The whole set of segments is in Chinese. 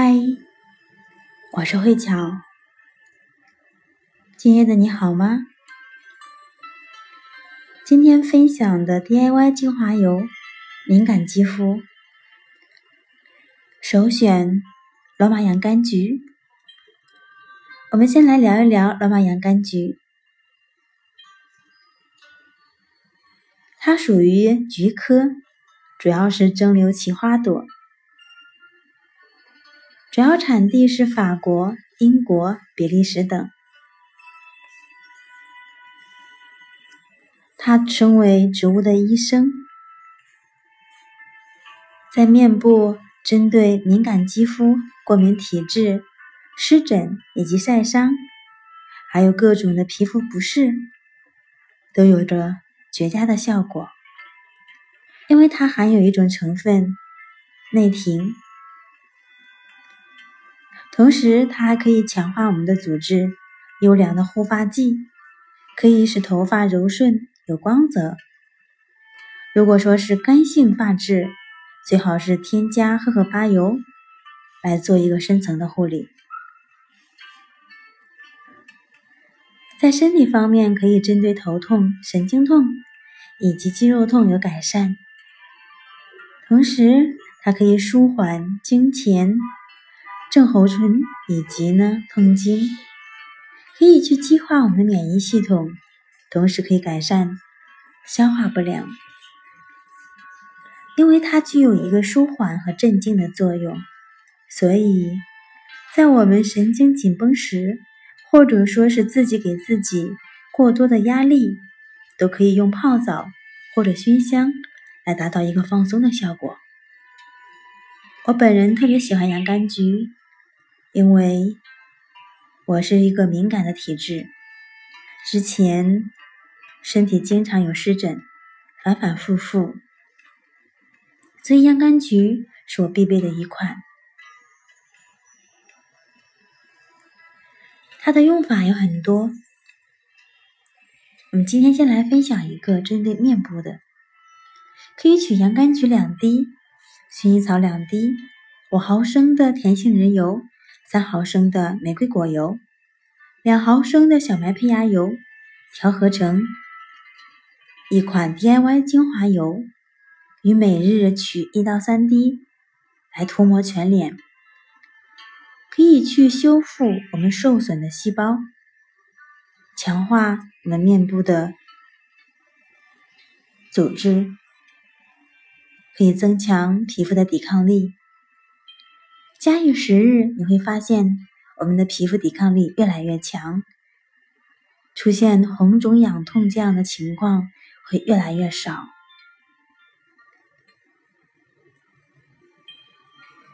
嗨，我是慧巧。今夜的你好吗？今天分享的 DIY 精华油，敏感肌肤首选罗马洋甘菊。我们先来聊一聊罗马洋甘菊，它属于菊科，主要是蒸馏其花朵。主要产地是法国、英国、比利时等。它称为植物的医生，在面部针对敏感肌肤、过敏体质、湿疹以及晒伤，还有各种的皮肤不适，都有着绝佳的效果。因为它含有一种成分内停。同时，它还可以强化我们的组织，优良的护发剂，可以使头发柔顺有光泽。如果说是干性发质，最好是添加荷荷巴油来做一个深层的护理。在身体方面，可以针对头痛、神经痛以及肌肉痛有改善。同时，它可以舒缓经前。症候群以及呢痛经，可以去激化我们的免疫系统，同时可以改善消化不良，因为它具有一个舒缓和镇静的作用，所以在我们神经紧绷时，或者说是自己给自己过多的压力，都可以用泡澡或者熏香来达到一个放松的效果。我本人特别喜欢洋甘菊。因为我是一个敏感的体质，之前身体经常有湿疹，反反复复，所以洋甘菊是我必备的一款。它的用法有很多，我们今天先来分享一个针对面部的，可以取洋甘菊两滴，薰衣草两滴，五毫升的甜杏仁油。三毫升的玫瑰果油，两毫升的小麦胚芽油，调合成一款 DIY 精华油，与每日取一到三滴来涂抹全脸，可以去修复我们受损的细胞，强化我们面部的组织，可以增强皮肤的抵抗力。假以时日，你会发现我们的皮肤抵抗力越来越强，出现红肿痒痛这样的情况会越来越少。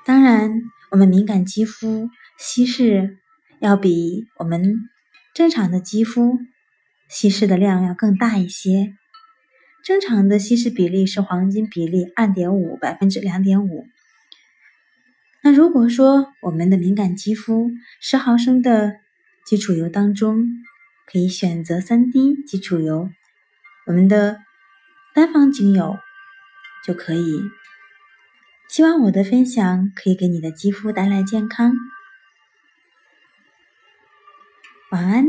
当然，我们敏感肌肤稀释要比我们正常的肌肤稀释的量要更大一些。正常的稀释比例是黄金比例二点五百分之两点五。如果说我们的敏感肌肤，十毫升的基础油当中，可以选择三滴基础油，我们的单方精油就可以。希望我的分享可以给你的肌肤带来健康。晚安。